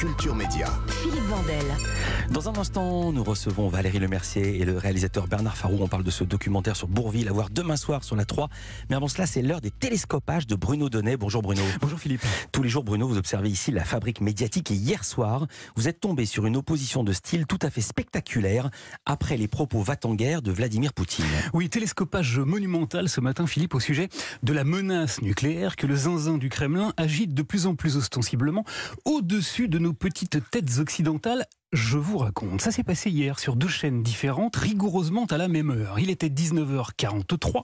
Culture Média. Philippe Vandel. Dans un instant, nous recevons Valérie Lemercier et le réalisateur Bernard Farou. On parle de ce documentaire sur Bourville à voir demain soir sur la 3. Mais avant cela, c'est l'heure des télescopages de Bruno Donnet. Bonjour Bruno. Bonjour Philippe. Tous les jours, Bruno, vous observez ici la fabrique médiatique et hier soir, vous êtes tombé sur une opposition de style tout à fait spectaculaire après les propos va-t-en-guerre de Vladimir Poutine. Oui, télescopage monumental ce matin, Philippe, au sujet de la menace nucléaire que le zinzin du Kremlin agite de plus en plus ostensiblement au-dessus de nos petites têtes occidentales je vous raconte, ça s'est passé hier sur deux chaînes différentes, rigoureusement à la même heure. Il était 19h43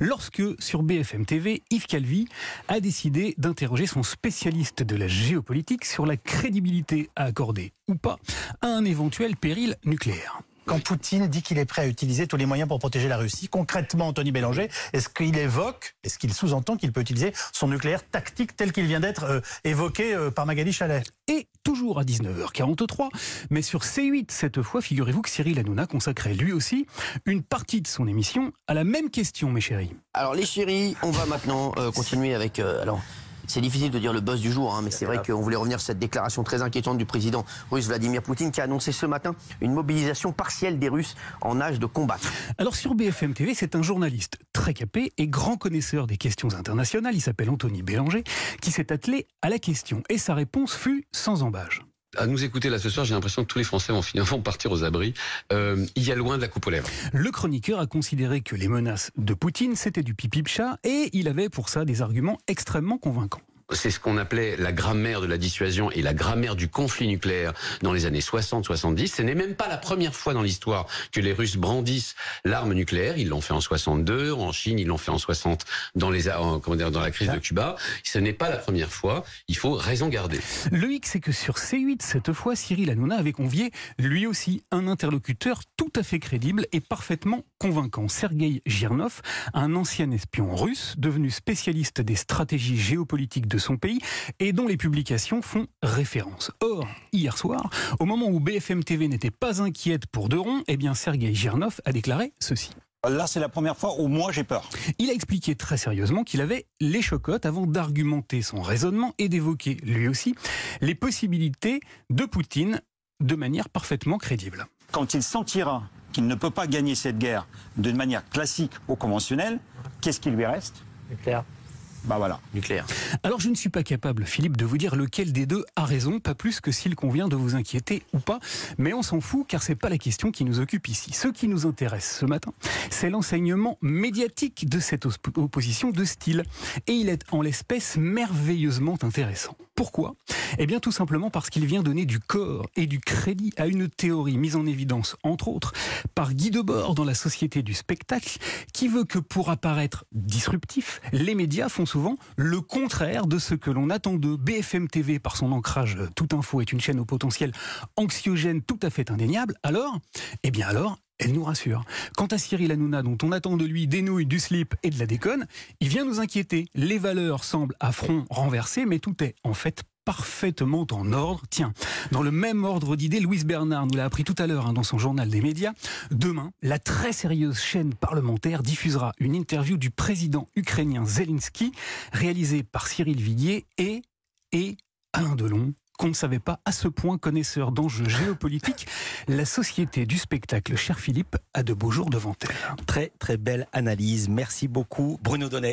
lorsque sur BFM TV, Yves Calvi a décidé d'interroger son spécialiste de la géopolitique sur la crédibilité à accorder ou pas à un éventuel péril nucléaire. Quand Poutine dit qu'il est prêt à utiliser tous les moyens pour protéger la Russie, concrètement, Anthony Bélanger, est-ce qu'il évoque, est-ce qu'il sous-entend qu'il peut utiliser son nucléaire tactique tel qu'il vient d'être euh, évoqué euh, par Magali Chalet? Et toujours à 19h43, mais sur C8 cette fois, figurez-vous que Cyril Hanouna consacrait lui aussi une partie de son émission à la même question, mes chéris. Alors les chéris, on va maintenant euh, continuer avec... alors c'est difficile de dire le buzz du jour, hein, mais c'est vrai qu'on voulait revenir sur cette déclaration très inquiétante du président russe Vladimir Poutine qui a annoncé ce matin une mobilisation partielle des Russes en âge de combattre. Alors sur BFM TV, c'est un journaliste très capé et grand connaisseur des questions internationales, il s'appelle Anthony Bélanger, qui s'est attelé à la question. Et sa réponse fut sans embâge à nous écouter là ce soir, j'ai l'impression que tous les Français vont finalement partir aux abris. Euh, il y a loin de la coupe aux lèvres. Le chroniqueur a considéré que les menaces de Poutine, c'était du pipi chat et il avait pour ça des arguments extrêmement convaincants c'est ce qu'on appelait la grammaire de la dissuasion et la grammaire du conflit nucléaire dans les années 60-70. Ce n'est même pas la première fois dans l'histoire que les Russes brandissent l'arme nucléaire. Ils l'ont fait en 62, en Chine, ils l'ont fait en 60 dans les comment dire, dans la crise de Cuba. Ce n'est pas la première fois. Il faut raison garder. Le hic, c'est que sur C8 cette fois, Cyril Hanouna avait convié lui aussi un interlocuteur tout à fait crédible et parfaitement convaincant. Sergei Girnov, un ancien espion russe devenu spécialiste des stratégies géopolitiques de son pays et dont les publications font référence. Or, hier soir, au moment où BFM TV n'était pas inquiète pour Deron, eh bien Sergei Girnov a déclaré ceci. Là, c'est la première fois où moi j'ai peur. Il a expliqué très sérieusement qu'il avait les chocottes avant d'argumenter son raisonnement et d'évoquer, lui aussi, les possibilités de Poutine de manière parfaitement crédible. Quand il sentira qu'il ne peut pas gagner cette guerre d'une manière classique ou conventionnelle, qu'est-ce qui lui reste? Bah voilà. Nucléaire. Alors je ne suis pas capable, Philippe, de vous dire lequel des deux a raison, pas plus que s'il convient de vous inquiéter ou pas, mais on s'en fout car c'est pas la question qui nous occupe ici. Ce qui nous intéresse ce matin, c'est l'enseignement médiatique de cette opposition de style. Et il est en l'espèce merveilleusement intéressant. Pourquoi? Eh bien tout simplement parce qu'il vient donner du corps et du crédit à une théorie mise en évidence, entre autres, par Guy Debord dans la Société du spectacle, qui veut que pour apparaître disruptif, les médias font le contraire de ce que l'on attend de BFM TV par son ancrage tout info est une chaîne au potentiel anxiogène tout à fait indéniable. Alors, eh bien alors, elle nous rassure. Quant à Cyril Hanouna, dont on attend de lui des nouilles, du slip et de la déconne, il vient nous inquiéter. Les valeurs semblent à front renversé, mais tout est en fait parfaitement en ordre. Tiens, dans le même ordre d'idées, Louise Bernard nous l'a appris tout à l'heure hein, dans son journal des médias. Demain, la très sérieuse chaîne parlementaire diffusera une interview du président ukrainien Zelensky, réalisée par Cyril Viguier et, et Alain Delon, qu'on ne savait pas à ce point connaisseur d'enjeux géopolitiques, la société du spectacle, cher Philippe, a de beaux jours devant elle. Très très belle analyse. Merci beaucoup Bruno Donnet.